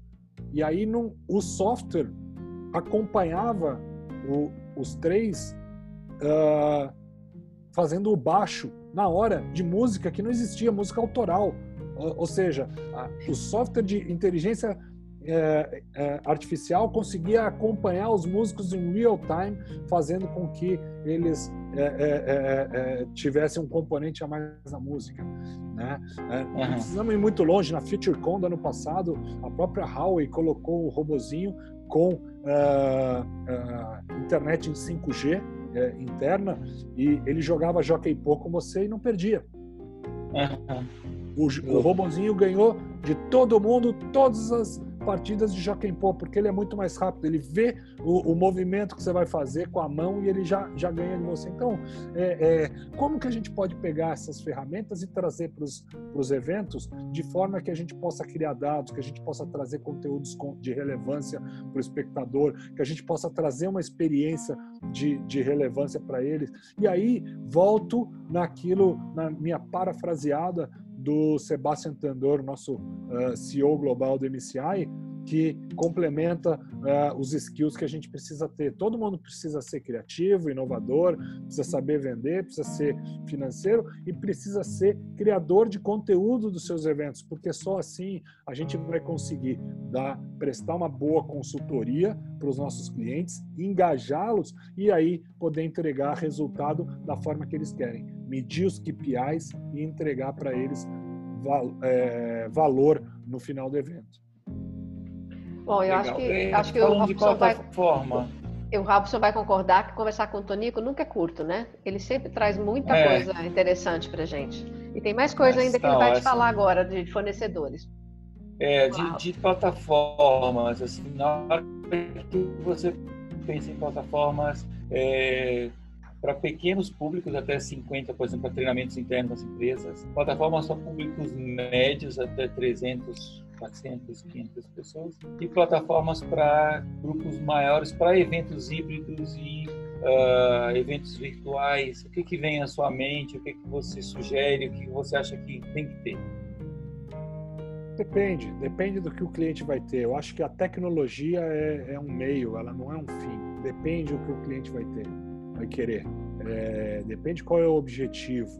E aí no, o software acompanhava o, os três uh, fazendo o baixo na hora de música que não existia, música autoral. Ou seja, o software de inteligência é, é, artificial conseguia acompanhar os músicos em real time, fazendo com que eles é, é, é, é tivessem um componente a mais na música. Né? Uhum. Precisamos ir muito longe. Na FutureCon do ano passado, a própria Huawei colocou o robozinho com uh, uh, internet em 5G é, interna e ele jogava Jockey Pô com você e não perdia. O, o robozinho ganhou de todo mundo todas as partidas de Jockey Pô, porque ele é muito mais rápido, ele vê o, o, movimento que você vai fazer com a mão e ele já, já ganha de você. Então, é, é, como que a gente pode pegar essas ferramentas e trazer para os eventos de forma que a gente possa criar dados, que a gente possa trazer conteúdos de relevância para o espectador, que a gente possa trazer uma experiência de, de relevância para eles. E aí, volto naquilo, na minha parafraseada do Sebastian Tandor, nosso uh, CEO global do MCI, que complementa uh, os skills que a gente precisa ter. Todo mundo precisa ser criativo, inovador, precisa saber vender, precisa ser financeiro e precisa ser criador de conteúdo dos seus eventos, porque só assim a gente vai conseguir dar, prestar uma boa consultoria para os nossos clientes, engajá-los e aí poder entregar resultado da forma que eles querem, medir os KPIs e entregar para eles val, é, valor no final do evento. Bom, eu Legal. acho que, acho que o Robson vai, o Robson vai concordar que conversar com o Tonico nunca é curto, né? Ele sempre traz muita é. coisa interessante para gente. E tem mais coisa ainda que ele vai te falar agora de fornecedores. É, de, de, plataformas, assim, na hora que você pensa em plataformas é, para pequenos públicos, até 50, por exemplo, para treinamentos internos das empresas, plataformas para públicos médios, até 300 400, 500 pessoas, e plataformas para grupos maiores, para eventos híbridos e uh, eventos virtuais. O que, que vem à sua mente? O que, que você sugere? O que você acha que tem que ter? Depende, depende do que o cliente vai ter. Eu acho que a tecnologia é, é um meio, ela não é um fim. Depende do que o cliente vai ter, vai querer. É, depende qual é o objetivo.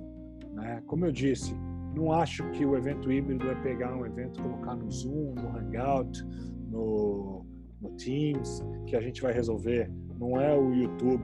Né? Como eu disse, não acho que o evento híbrido é pegar um evento, colocar no Zoom, no Hangout, no, no Teams, que a gente vai resolver, não é o YouTube.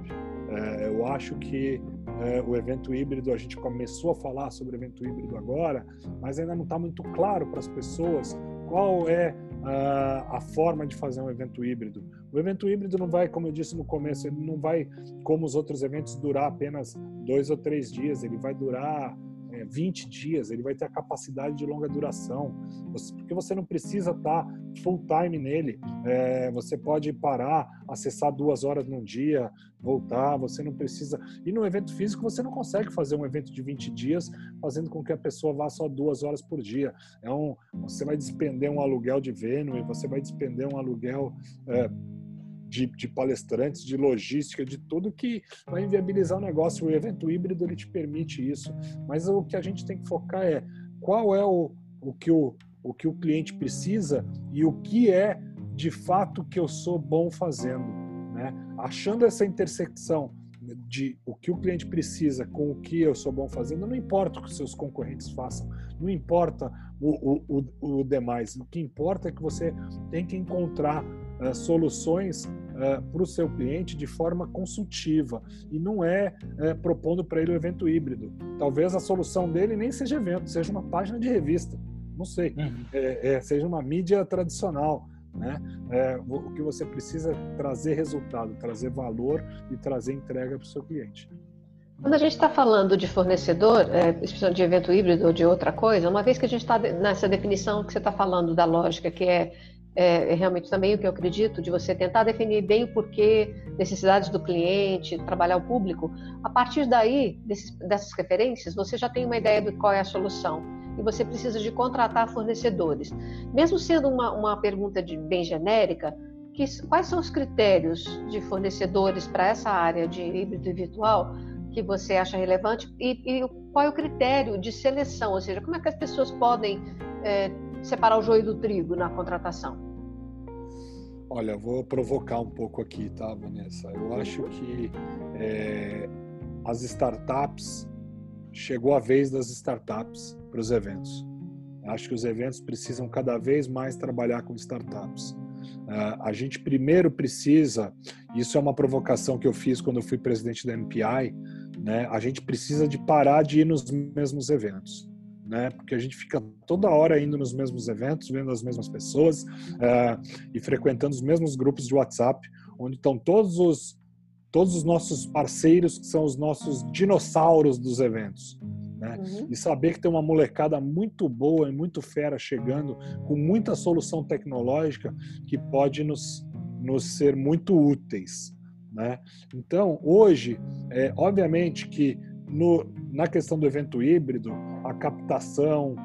É, eu acho que é, o evento híbrido, a gente começou a falar sobre evento híbrido agora, mas ainda não está muito claro para as pessoas qual é a, a, forma de fazer um evento híbrido. O evento híbrido não vai, como eu disse no começo, ele não vai, como os outros eventos, durar apenas dois ou três dias, ele vai durar 20 dias, ele vai ter a capacidade de longa duração, porque você não precisa estar tá full time nele. É, você pode parar, acessar duas horas num dia, voltar, você não precisa. E no evento físico você não consegue fazer um evento de 20 dias fazendo com que a pessoa vá só duas horas por dia. É um, você vai despender um aluguel de Venue, você vai despender um aluguel. É, de, de, palestrantes, de logística, de tudo que vai inviabilizar o negócio. O evento híbrido ele te permite isso, mas o que a gente tem que focar é qual é o, o, que, o, o que o cliente precisa e o que é de fato que eu sou bom fazendo. Né? Achando essa intersecção de o que o cliente precisa com o que eu sou bom fazendo, não importa o que seus concorrentes façam, não importa o, o, o, o demais, o que importa é que você tem que encontrar uh, soluções uh, para o seu cliente de forma consultiva e não é uh, propondo para ele o evento híbrido. Talvez a solução dele nem seja evento, seja uma página de revista, não sei, uhum. é, é, seja uma mídia tradicional. Né? É, o que você precisa é trazer resultado, trazer valor e trazer entrega para o seu cliente. Quando a gente está falando de fornecedor, é, de evento híbrido ou de outra coisa, uma vez que a gente está nessa definição que você está falando da lógica, que é é, é, realmente também o que eu acredito, de você tentar definir bem o porquê, necessidades do cliente, trabalhar o público. A partir daí, desses, dessas referências, você já tem uma ideia de qual é a solução. E você precisa de contratar fornecedores. Mesmo sendo uma, uma pergunta de, bem genérica, que, quais são os critérios de fornecedores para essa área de híbrido e virtual que você acha relevante e, e, qual é o critério de seleção, ou seja, como é que as pessoas podem é, separar o joio do trigo na contratação? Olha, vou provocar um pouco aqui, tá, Vanessa? Eu acho que é, as startups chegou a vez das startups para os eventos. Acho que os eventos precisam cada vez mais trabalhar com startups. Uh, a gente primeiro precisa, isso é uma provocação que eu fiz quando eu fui presidente da MPI, né? A gente precisa de parar de ir nos mesmos eventos né? Porque a gente fica toda hora indo nos mesmos eventos, vendo as mesmas pessoas uh, e frequentando os mesmos grupos de WhatsApp, onde estão todos os todos os nossos parceiros que são os nossos dinossauros dos eventos. Né? Uhum. E saber que tem uma molecada muito boa e muito fera chegando com muita solução tecnológica que pode nos, nos ser muito úteis. Né? Então, hoje, é, obviamente que no, na questão do evento híbrido, a captação,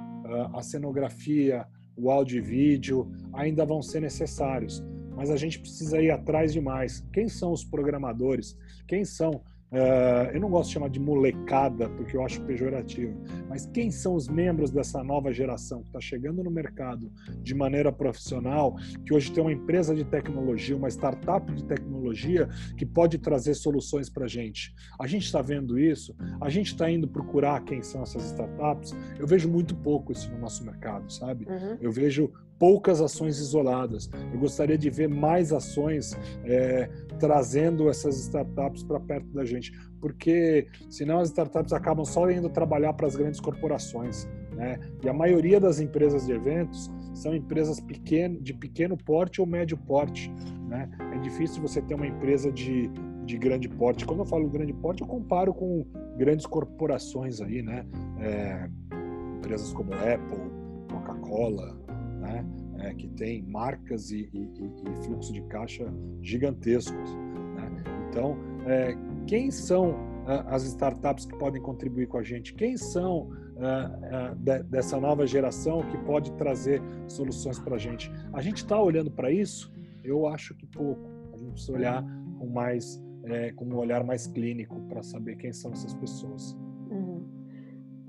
a cenografia, o áudio e vídeo ainda vão ser necessários, mas a gente precisa ir atrás de mais. Quem são os programadores? Quem são Uh, eu não gosto de chamar de molecada, porque eu acho pejorativo, mas quem são os membros dessa nova geração que está chegando no mercado de maneira profissional, que hoje tem uma empresa de tecnologia, uma startup de tecnologia que pode trazer soluções para a gente? A gente está vendo isso? A gente está indo procurar quem são essas startups? Eu vejo muito pouco isso no nosso mercado, sabe? Uhum. Eu vejo poucas ações isoladas. Eu gostaria de ver mais ações é, trazendo essas startups para perto da gente, porque senão as startups acabam só indo trabalhar para as grandes corporações. Né? E a maioria das empresas de eventos são empresas pequeno, de pequeno porte ou médio porte. Né? É difícil você ter uma empresa de, de grande porte. Quando eu falo grande porte, eu comparo com grandes corporações aí, né? É, empresas como Apple, Coca-Cola, né? É, que tem marcas e, e, e, fluxo de caixa gigantescos. Né? Então, é, quem são uh, as startups que podem contribuir com a gente? Quem são uh, uh, de, dessa nova geração que pode trazer soluções para a gente? A gente está olhando para isso? Eu acho que pouco. A gente precisa olhar com mais, é, com um olhar mais clínico para saber quem são essas pessoas.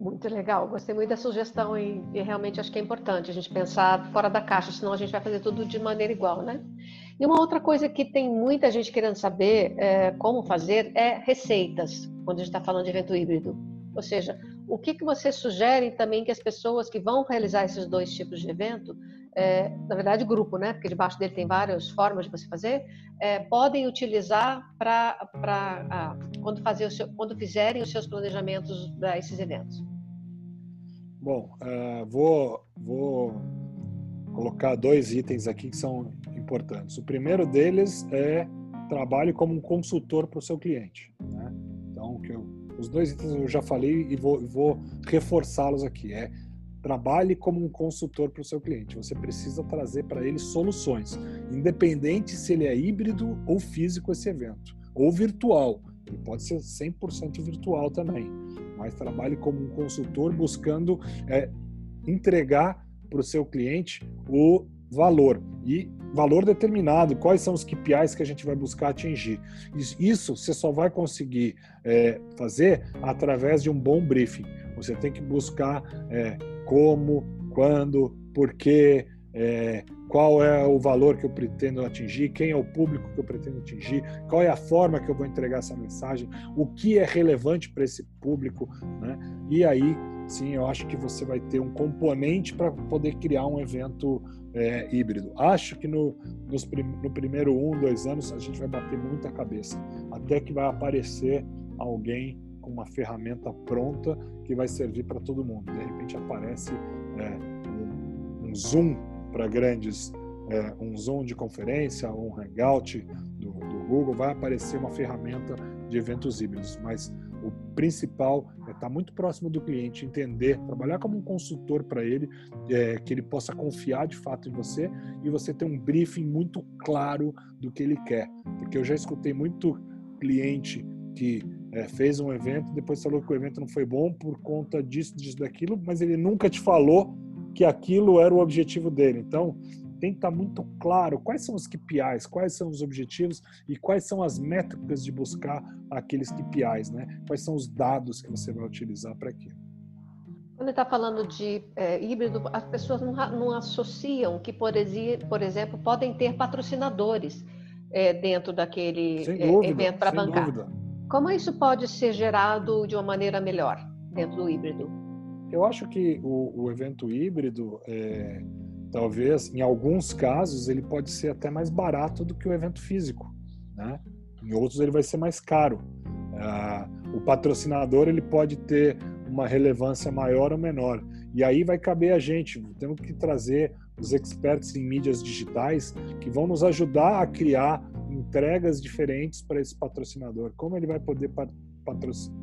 Muito legal, gostei muito da sugestão e, e, realmente acho que é importante a gente pensar fora da caixa, senão a gente vai fazer tudo de maneira igual, né? E uma outra coisa que tem muita gente querendo saber é, como fazer é receitas, quando a gente está falando de evento híbrido. Ou seja, o que, que você sugere também que as pessoas que vão realizar esses dois tipos de evento é, na verdade grupo, né? Porque debaixo dele tem várias formas de você fazer, é, podem utilizar para ah, quando fazer seu, quando fizerem os seus planejamentos para esses eventos. Bom, uh, vou vou colocar dois itens aqui que são importantes. O primeiro deles é trabalhe como um consultor para o seu cliente. Né? Então, eu, os dois itens eu já falei e vou, vou reforçá-los aqui. É trabalhe como um consultor para o seu cliente. Você precisa trazer para ele soluções, independente se ele é híbrido ou físico esse evento, ou virtual. Ele pode ser 100% virtual também, mas trabalhe como um consultor buscando é, entregar para o seu cliente o valor e valor determinado, quais são os KPIs que a gente vai buscar atingir. Isso você só vai conseguir é, fazer através de um bom briefing. Você tem que buscar é, como, quando, porquê, é, qual é o valor que eu pretendo atingir, quem é o público que eu pretendo atingir, qual é a forma que eu vou entregar essa mensagem, o que é relevante para esse público, né? E aí, sim, eu acho que você vai ter um componente para poder criar um evento é, híbrido. Acho que no, nos, no primeiro um, dois anos a gente vai bater muita cabeça, até que vai aparecer alguém com uma ferramenta pronta que vai servir para todo mundo. De repente aparece é, um, um, Zoom para grandes, é, um Zoom de conferência, um Hangout do, do Google, vai aparecer uma ferramenta de eventos híbridos, mas o principal é estar muito próximo do cliente, entender, trabalhar como um consultor para ele, é, que ele possa confiar de fato em você e você ter um briefing muito claro do que ele quer. Porque eu já escutei muito cliente que é, fez um evento, depois falou que o evento não foi bom por conta disso, disso, daquilo, mas ele nunca te falou que aquilo era o objetivo dele. Então, tem que estar muito claro quais são os KPIs, quais são os objetivos e quais são as métricas de buscar aqueles KPIs, né? Quais são os dados que você vai utilizar para aquilo. Quando está falando de é, híbrido, as pessoas não, não, associam que, por, por exemplo, podem ter patrocinadores é, dentro daquele dúvida, é, evento para bancar. Dúvida. Como isso pode ser gerado de uma maneira melhor dentro do híbrido? Eu acho que o, o evento híbrido é, talvez, em alguns casos, ele pode ser até mais barato do que o evento físico, né? Em outros ele vai ser mais caro. Ah, o patrocinador ele pode ter uma relevância maior ou menor. E aí vai caber a gente, temos que trazer os experts em mídias digitais que vão nos ajudar a criar entregas diferentes para esse patrocinador. Como ele vai poder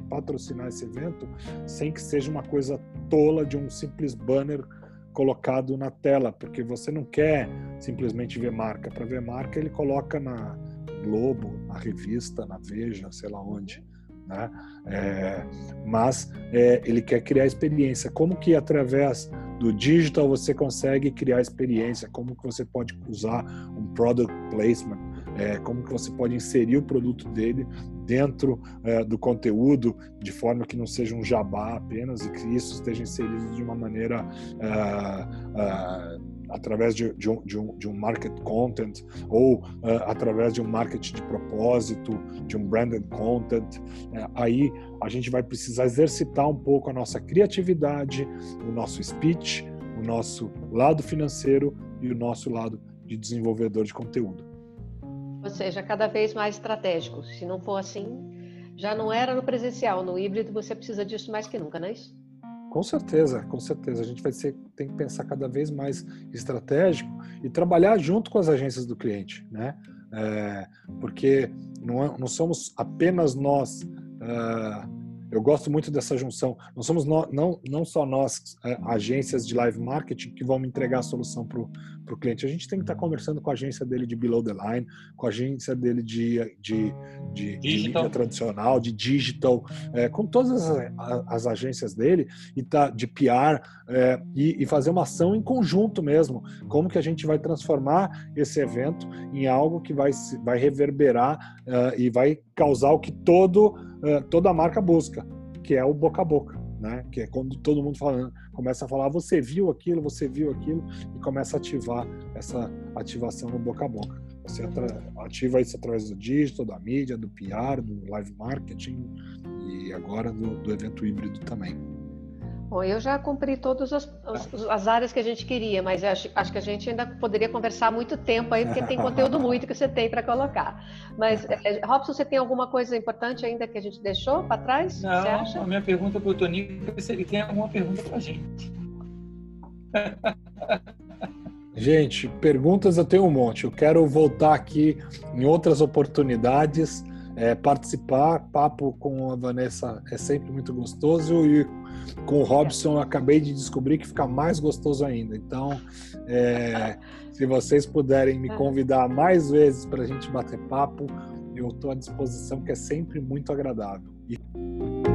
patrocinar esse evento sem que seja uma coisa tola de um simples banner colocado na tela, porque você não quer simplesmente ver marca. Para ver marca, ele coloca na Globo, na revista, na Veja, sei lá onde. Né? É, mas é, ele quer criar experiência. Como que através do digital você consegue criar experiência? Como que você pode usar um product placement? É, como que você pode inserir o produto dele dentro é, do conteúdo de forma que não seja um jabá apenas e que isso esteja inserido de uma maneira é, é, através de, de, um, de, um, de, um, market content ou uh, através de um marketing de propósito, de um branded content. Uh, aí a gente vai precisar exercitar um pouco a nossa criatividade, o nosso speech, o nosso lado financeiro e o nosso lado de desenvolvedor de conteúdo. Ou seja, cada vez mais estratégico. Se não for assim, já não era no presencial, no híbrido você precisa disso mais que nunca, não é isso? Com certeza, com certeza. A gente vai ser, tem que pensar cada vez mais estratégico e trabalhar junto com as agências do cliente, né? É, porque não, é, não, somos apenas nós. Uh, eu gosto muito dessa junção. Não somos no, não, não só nós, é, agências de live marketing, que vão entregar a solução para o cliente. A gente tem que estar conversando com a agência dele de below the line, com a agência dele de, de, de, de mídia tradicional, de digital, é, com todas as, as, agências dele, e tá, de PR, é, e, e, fazer uma ação em conjunto mesmo. Como que a gente vai transformar esse evento em algo que vai, vai reverberar uh, e vai causar o que todo toda a marca busca, que é o boca a boca, né? Que é quando todo mundo falando, começa a falar, você viu aquilo, você viu aquilo, e começa a ativar essa ativação no boca a boca. Você ativa isso através do digital, da mídia, do PR, do live marketing e agora do, do evento híbrido também. Bom, eu já cumpri todas as, as, as, áreas que a gente queria, mas acho, acho, que a gente ainda poderia conversar muito tempo aí, porque tem conteúdo muito que você tem para colocar. Mas, é, Robson, você tem alguma coisa importante ainda que a gente deixou para trás? Não, a minha pergunta para o Tonico é se ele tem alguma pergunta para a gente. Gente, perguntas eu tenho um monte. Eu quero voltar aqui em outras oportunidades, é, participar. Papo com a Vanessa é sempre muito gostoso e com o Robson acabei de descobrir que fica mais gostoso ainda. Então, é, se vocês puderem me convidar mais vezes para a gente bater papo, eu estou à disposição, que é sempre muito agradável. E...